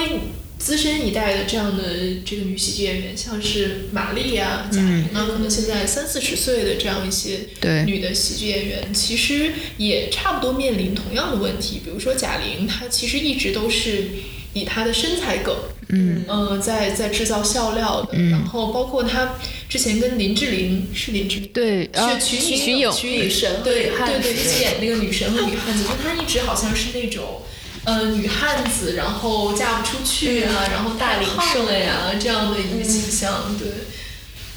资深一代的这样的这个女喜剧演员，像是马丽啊、贾玲啊，可能现在三四十岁的这样一些对女的喜剧演员，其实也差不多面临同样的问题。比如说贾玲，她其实一直都是以她的身材梗，嗯呃，在在制造笑料的。嗯然后包括她之前跟林志玲是林志玲，对啊是瞿瞿颖瞿颖女神和对对对，一起演那个女神和女汉子，就她一直好像是那种。呃，女汉子，然后嫁不出去啊，然后大龄剩了呀，这样的一个倾向，对。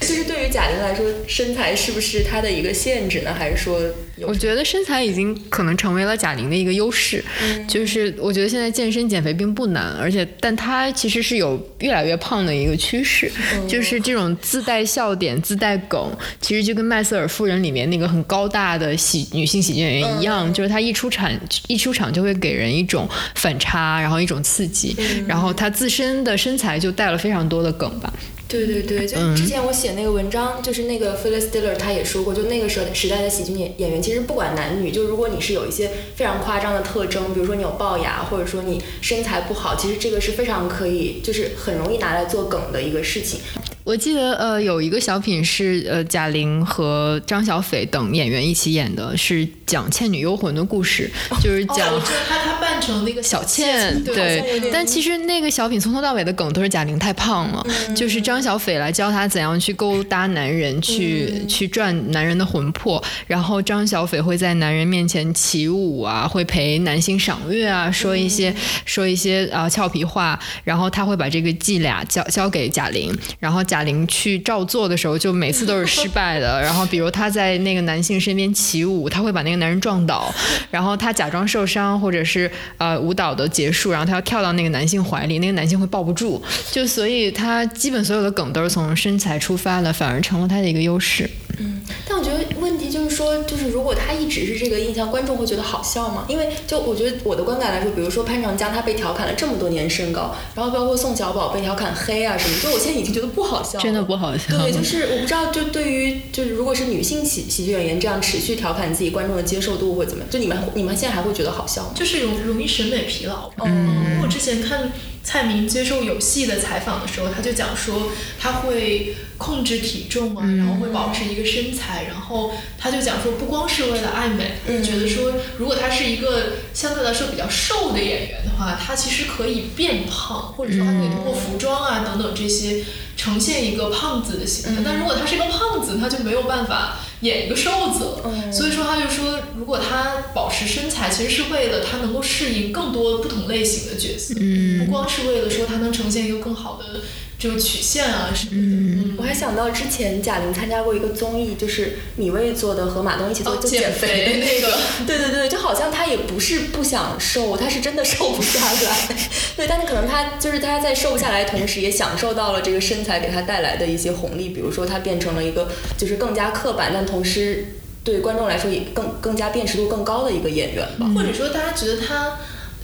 就是对于贾玲来说，身材是不是她的一个限制呢？还是说我觉得身材已经可能成为了贾玲的一个优势，就是我觉得现在健身减肥并不难，而且但她其实是有越来越胖的一个趋势，就是这种自带笑点、自带梗，其实就跟麦瑟尔夫人里面那个很高大的喜女性喜剧演员一样，就是她一出场一出场就会给人一种反差，然后一种刺激，然后她自身的身材就带了非常多的梗吧。对对对，就之前我写那个文章，就是那个 Phyllis Diller 他也说过，就那个时候时代的喜剧演演员，其实不管男女，就如果你是有一些非常夸张的特征，比如说你有龅牙，或者说你身材不好，其实这个是非常可以，就是很容易拿来做梗的一个事情。我记得呃有一个小品是呃贾玲和张小斐等演员一起演的，是讲《倩女幽魂》的故事，就是讲、哦，我知道他他扮成那个小倩，对，对，但其实那个小品从头到尾的梗都是贾玲太胖了，就是张小斐来教她怎样去勾搭男人，去、去赚男人的魂魄，然后张小斐会在男人面前起舞啊，会陪男性赏月啊，说一些、说一些啊、俏皮话，然后他会把这个伎俩交交给贾玲，然后贾玲去照做的时候，就每次都是失败的，然后比如她在那个男性身边起舞，她会把那个男人撞倒，然后她假装受伤，或者是呃舞蹈的结束，然后她要跳到那个男性怀里，那个男性会抱不住，就所以她基本所有的梗都是从身材出发的，反而成了她的一个优势。嗯，但我觉得问题就是说，就是如果他一直是这个印象，观众会觉得好笑吗？因为就我觉得我的观感来说，比如说潘长江他被调侃了这么多年身高，然后包括宋小宝被调侃黑啊什么，就我现在已经觉得不好笑了，真的不好笑对，就是我不知道，就对于就是如果是女性喜喜剧演员这样持续调侃自己，观众的接受度会怎么样？就你们你们现在还会觉得好笑吗？就是容容易审美疲劳。嗯，我之前看蔡明接受有戏的采访的时候，他就讲说他会控制体重啊，然后会保持一个身材，然后他就讲说不光是为了爱美，嗯。觉得说如果他是一个相对来说比较瘦的演员的话，他其实可以变胖，或者说他可以通过服装啊等等这些呈现一个胖子的形象。但如果他是一个胖子，他就没有办法演一个瘦子了。所以说他就说，如果他保持身材，其实是为了他能够适应更多不同类型的角色，不光是为了说他能呈现一个更好的这个曲线啊什么的。嗯我还想到之前贾玲参加过一个综艺，就是米未做的，和马东一起做的，就哦减肥的那个对对对，就好像她也不是不想瘦，她是真的瘦不下来。对，但是可能她就是她在瘦不下来的同时，也享受到了这个身材给她带来的一些红利，比如说她变成了一个就是更加刻板，但同时对观众来说也更更加辨识度更高的一个演员吧。或者说大家觉得他。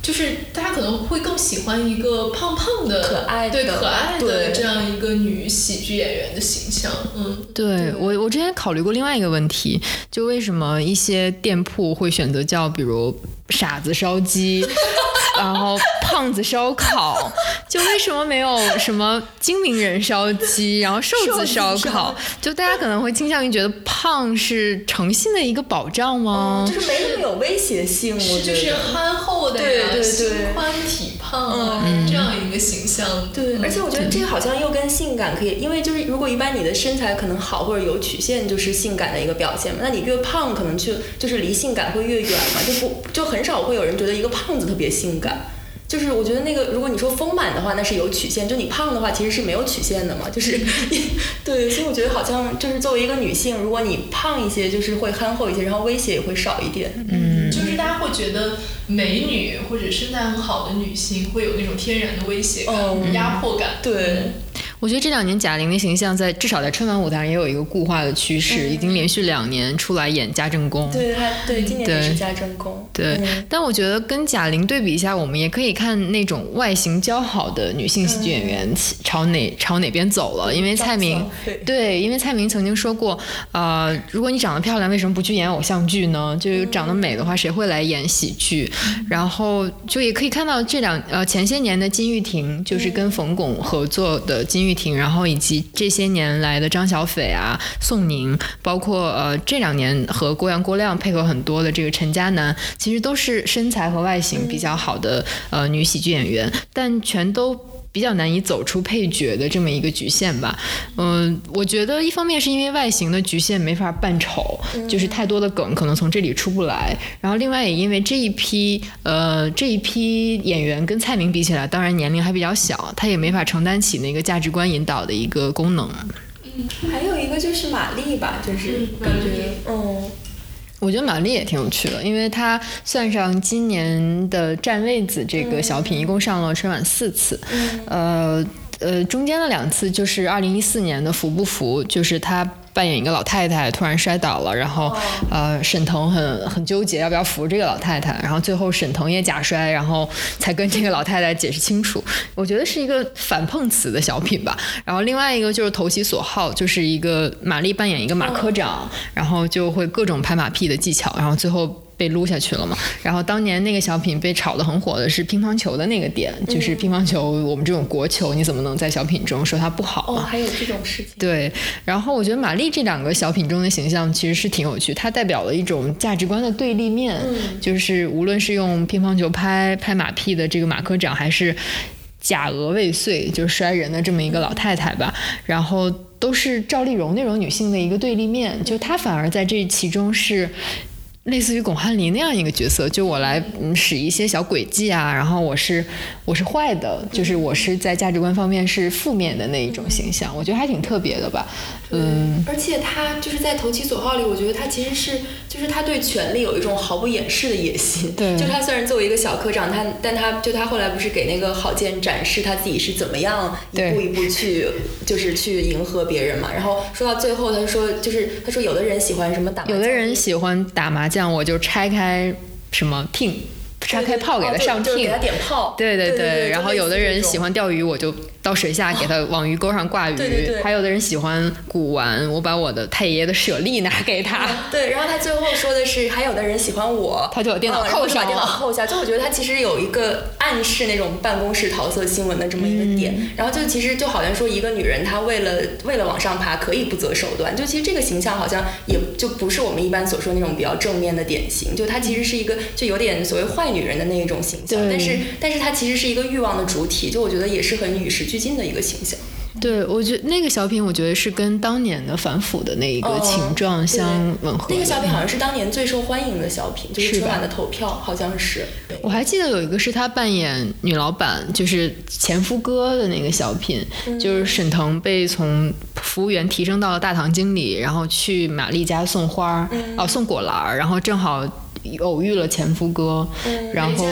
就是大家可能会更喜欢一个胖胖的、可爱的对可爱的这样一个女喜剧演员的形象，嗯，对我，我之前考虑过另外一个问题，就为什么一些店铺会选择叫比如傻子烧鸡，然后胖子烧烤，就为什么没有什么精明人烧鸡，然后瘦子烧烤？就大家可能会倾向于觉得胖是诚信的一个保障吗？就是没那么有威胁性，就是。憨厚的呀，对对对心宽体胖啊，这样一个形象。对，嗯而且我觉得这个好像又跟性感可以，因为就是如果一般你的身材可能好或者有曲线，就是性感的一个表现嘛。那你越胖，可能就就是离性感会越远嘛，就不就很少会有人觉得一个胖子特别性感。就是我觉得那个，如果你说丰满的话，那是有曲线；就你胖的话，其实是没有曲线的嘛。就是，对，所以我觉得好像就是作为一个女性，如果你胖一些，就是会憨厚一些，然后威胁也会少一点。嗯，会觉得美女或者身材很好的女性会有那种天然的威胁感、嗯压迫感。对，我觉得这两年贾玲的形象在至少在春晚舞台上也有一个固化的趋势，已经连续两年出来演家政工。对，她对今年是家政工。对，嗯但我觉得跟贾玲对比一下，我们也可以看那种外形姣好的女性喜剧演员朝哪朝哪边走了。因为蔡明对，因为蔡明曾经说过，呃，如果你长得漂亮，为什么不去演偶像剧呢？就长得美的话，谁会来演喜剧？然后就也可以看到这两呃前些年的金玉婷，就是跟冯巩合作的金玉婷，然后以及这些年来的张小斐啊、宋宁，包括呃这两年和郭阳、郭亮配合很多的这个陈嘉楠，其实都是身材和外形比较好的呃女喜剧演员，但全都。比较难以走出配角的这么一个局限吧，嗯、我觉得一方面是因为外形的局限没法扮丑，就是太多的梗可能从这里出不来，然后另外也因为这一批呃这一批演员跟蔡明比起来，当然年龄还比较小，他也没法承担起那个价值观引导的一个功能。嗯还有一个就是玛丽吧，就是感觉，嗯。我觉得玛丽也挺有趣的，因为她算上今年的占位子这个小品，一共上了春晚四次，呃呃，中间的两次就是二零一四年的服不服，就是她扮演一个老太太突然摔倒了，然后呃沈腾很很纠结要不要扶这个老太太，然后最后沈腾也假摔，然后才跟这个老太太解释清楚。我觉得是一个反碰瓷的小品吧。然后另外一个就是投其所好，就是一个玛丽扮演一个马科长，然后就会各种拍马屁的技巧，然后最后。被撸下去了嘛？然后当年那个小品被炒得很火的是乒乓球的那个点，就是乒乓球我们这种国球，你怎么能在小品中说它不好哦，呢？还有这种事情。对，然后我觉得玛丽这两个小品中的形象其实是挺有趣，它代表了一种价值观的对立面，就是无论是用乒乓球拍拍马屁的这个马科长，还是假鹅未遂就是摔人的这么一个老太太吧，然后都是赵丽蓉那种女性的一个对立面，就她反而在这其中是。类似于巩汉林那样一个角色，就我来嗯使一些小诡计啊，然后我是我是坏的，就是我是在价值观方面是负面的那一种形象，我觉得还挺特别的吧，嗯，而且他就是在投其所好里，我觉得他其实是就是他对权力有一种毫不掩饰的野心。对就他虽然作为一个小科长，他但他就他后来不是给那个郝建展示他自己是怎么样一步一步去就是去迎合别人嘛。然后说到最后，他说就是他说有的人喜欢什么打麻将，有的人喜欢打麻将，我就拆开什么 tin，。拆开炮给他上就是 team，给他点炮对对对然后有的人喜欢钓鱼，我就到水下给他 往鱼钩上挂鱼。对对对还有的人喜欢古玩，我把我的太爷爷的舍利拿给他。对，然后他最后说的是，还有的人喜欢我，他就把电脑扣上就把电脑了扣下。就我觉得他其实有一个暗示那种办公室桃色新闻的这么一个点，嗯。然后就其实就好像说一个女人她为了为了往上爬可以不择手段，就其实这个形象好像也就不是我们一般所说那种比较正面的典型，就她其实是一个就有点所谓坏女人的那一种形象，但是但是她其实是一个欲望的主体，就我觉得也是很与时俱进的一个形象。对，我觉得那个小品，我觉得是跟当年的反腐的那一个哦情状相吻合的。那个小品好像是当年最受欢迎的小品，就是春晚的投票好像是。我还记得有一个是他扮演女老板，就是前夫哥的那个小品，就是沈腾被从服务员提升到了大堂经理，然后去玛丽家送花儿，哦送果篮儿，然后正好偶遇了前夫哥，然后。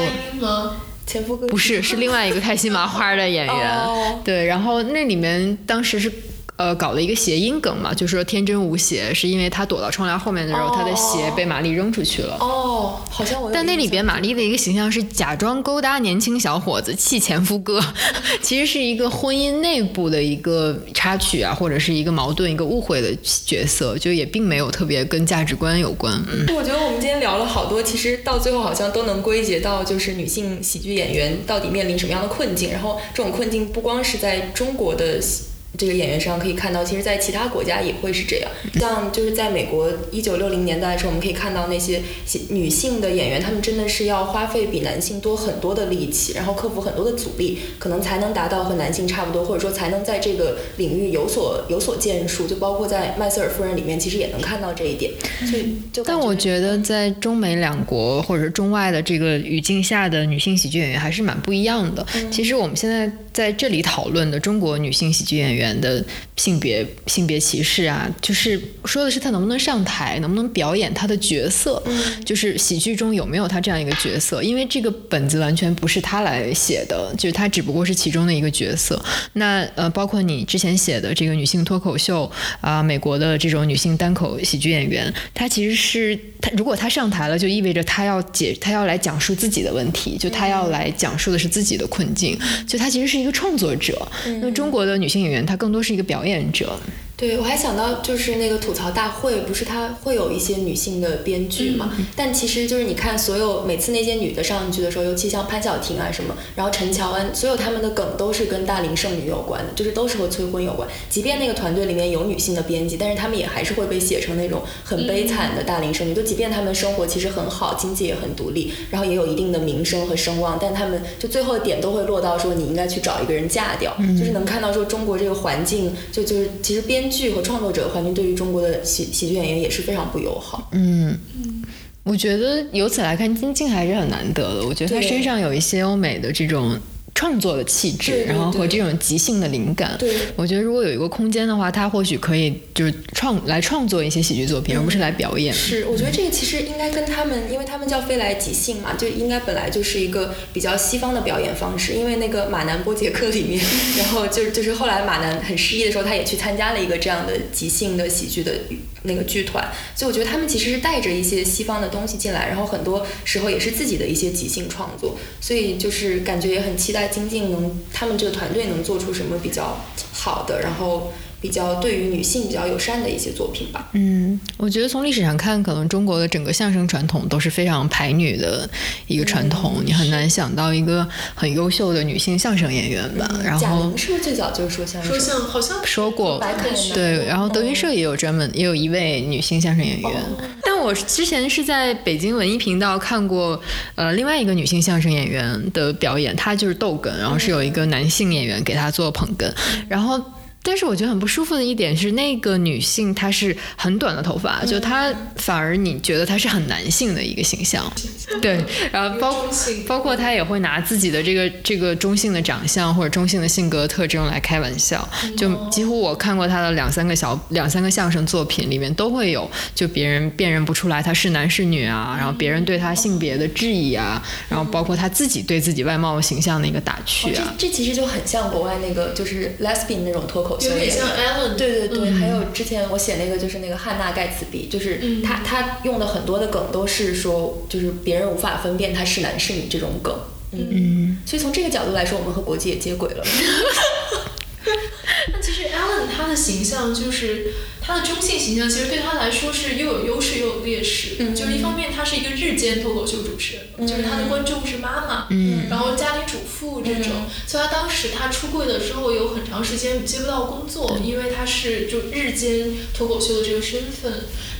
不是，是另外一个开心麻花的演员。哦对，然后那里面当时是。呃，搞了一个谐音梗嘛，就说天真无邪，是因为他躲到窗帘后面的时候，他的鞋被玛丽扔出去了。哦，好像我但那里边玛丽的一个形象是假装勾搭年轻小伙子气前夫哥，其实是一个婚姻内部的一个插曲啊，或者是一个矛盾、一个误会的角色，就也并没有特别跟价值观有关。嗯，我觉得我们今天聊了好多，其实到最后好像都能归结到就是女性喜剧演员到底面临什么样的困境，然后这种困境不光是在中国的喜。这个演员上可以看到，其实，在其他国家也会是这样。像就是在美国一九六零年代的时候，我们可以看到那些女性的演员，她们真的是要花费比男性多很多的力气，然后克服很多的阻力，可能才能达到和男性差不多，或者说才能在这个领域有所有所建树。就包括在麦瑟尔夫人里面，其实也能看到这一点。所以就但我觉得在中美两国或者是中外的这个语境下的女性喜剧演员还是蛮不一样的。其实我们现在在这里讨论的中国女性喜剧演员的性别性别歧视啊，就是说的是他能不能上台，能不能表演他的角色，就是喜剧中有没有他这样一个角色。因为这个本子完全不是他来写的，就是他只不过是其中的一个角色。那呃，包括你之前写的这个女性脱口秀啊、美国的这种女性单口喜剧演员，她其实是她如果她上台了，就意味着她要解，她要来讲述自己的问题，就她要来讲述的是自己的困境，就她其实是一个创作者。那中国的女性演员，她更多是一个表演者。对，我还想到就是那个吐槽大会，不是它会有一些女性的编剧嘛？但其实就是你看，所有每次那些女的上去的时候，尤其像潘晓婷啊什么，然后陈乔恩，所有他们的梗都是跟大龄剩女有关的，就是都是和催婚有关。即便那个团队里面有女性的编辑，但是他们也还是会被写成那种很悲惨的大龄剩女。就即便他们生活其实很好，经济也很独立，然后也有一定的名声和声望，但他们就最后的点都会落到说你应该去找一个人嫁掉，就是能看到说中国这个环境，就就是其实编剧和创作者环境对于中国的喜喜剧演员也是非常不友好。嗯，我觉得由此来看，金靖还是很难得的。我觉得她身上有一些欧美的这种创作的气质，对对然后和这种即兴的灵感。对我觉得如果有一个空间的话，他或许可以就是创来创作一些喜剧作品，而不是来表演。是，我觉得这个其实应该跟他们，因为他们叫飞来即兴嘛，就应该本来就是一个比较西方的表演方式。因为那个马南波杰克里面，然后就就是后来马南很失意的时候，他也去参加了一个这样的即兴的喜剧的那个剧团，所以我觉得他们其实是带着一些西方的东西进来，然后很多时候也是自己的一些即兴创作，所以就是感觉也很期待金靖能他们这个团队能做出什么比较好的，然后比较对于女性比较友善的一些作品吧。嗯，我觉得从历史上看，可能中国的整个相声传统都是非常排女的一个传统，你很难想到一个很优秀的女性相声演员吧。然后贾玲是不是最早就是说相声？说相好像说过对，然后德云社也有专门也有一位女性相声演员，但我之前是在北京文艺频道看过呃另外一个女性相声演员的表演，她就是逗哏，然后是有一个男性演员给她做捧哏，然后。但是我觉得很不舒服的一点是，那个女性她是很短的头发，就她反而你觉得她是很男性的一个形象，对，然后包包括她也会拿自己的这个这个中性的长相或者中性的性格特征来开玩笑，就几乎我看过她的两三个小两三个相声作品里面都会有，就别人辨认不出来她是男是女啊，然后别人对她性别的质疑啊，然后包括她自己对自己外貌形象的一个打趣这啊。这其实就很像国外那个就是 lesbian 那种脱口秀，有点像 Ellen 对对对，嗯还有之前我写那个就是那个汉娜盖茨比，就是嗯。他他用的很多的梗都是说，就是别人无法分辨他是男是女这种梗。嗯，所以从这个角度来说，我们和国际也接轨了。那其实 Ellen 他的形象就是她的中性形象，其实对他来说是又有优势又有劣势。嗯就是一方面，他是一个日间脱口秀主持人，就是他的观众是妈妈，嗯然后家庭主妇这种，所以她当时他出柜的时候有很长时间接不到工作，因为他是就日间脱口秀的这个身份。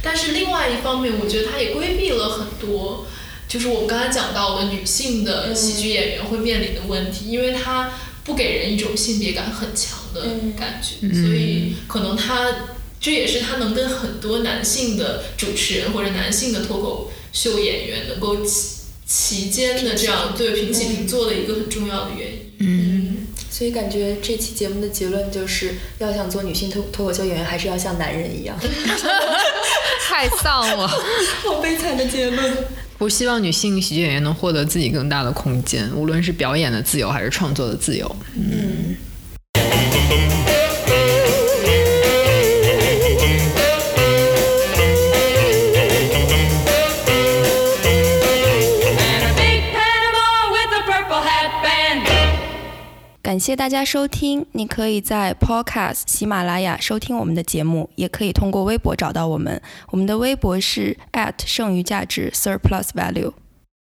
但是另外一方面，我觉得他也规避了很多。就是我们刚才讲到的女性的喜剧演员会面临的问题，因为她不给人一种性别感很强的感觉，所以可能她这也是他能跟很多男性的主持人或者男性的脱口秀演员能够齐齐肩的这样对平起平坐的一个很重要的原因。嗯，所以感觉这期节目的结论就是要想做女性脱脱口秀演员，还是要像男人一样。太丧了。好悲惨的结论。我希望女性喜剧演员能获得自己更大的空间，无论是表演的自由还是创作的自由。嗯。感谢大家收听，你可以在 Podcast、喜马拉雅收听我们的节目，也可以通过微博找到我们。我们的微博是 at 剩余价值 surplus value。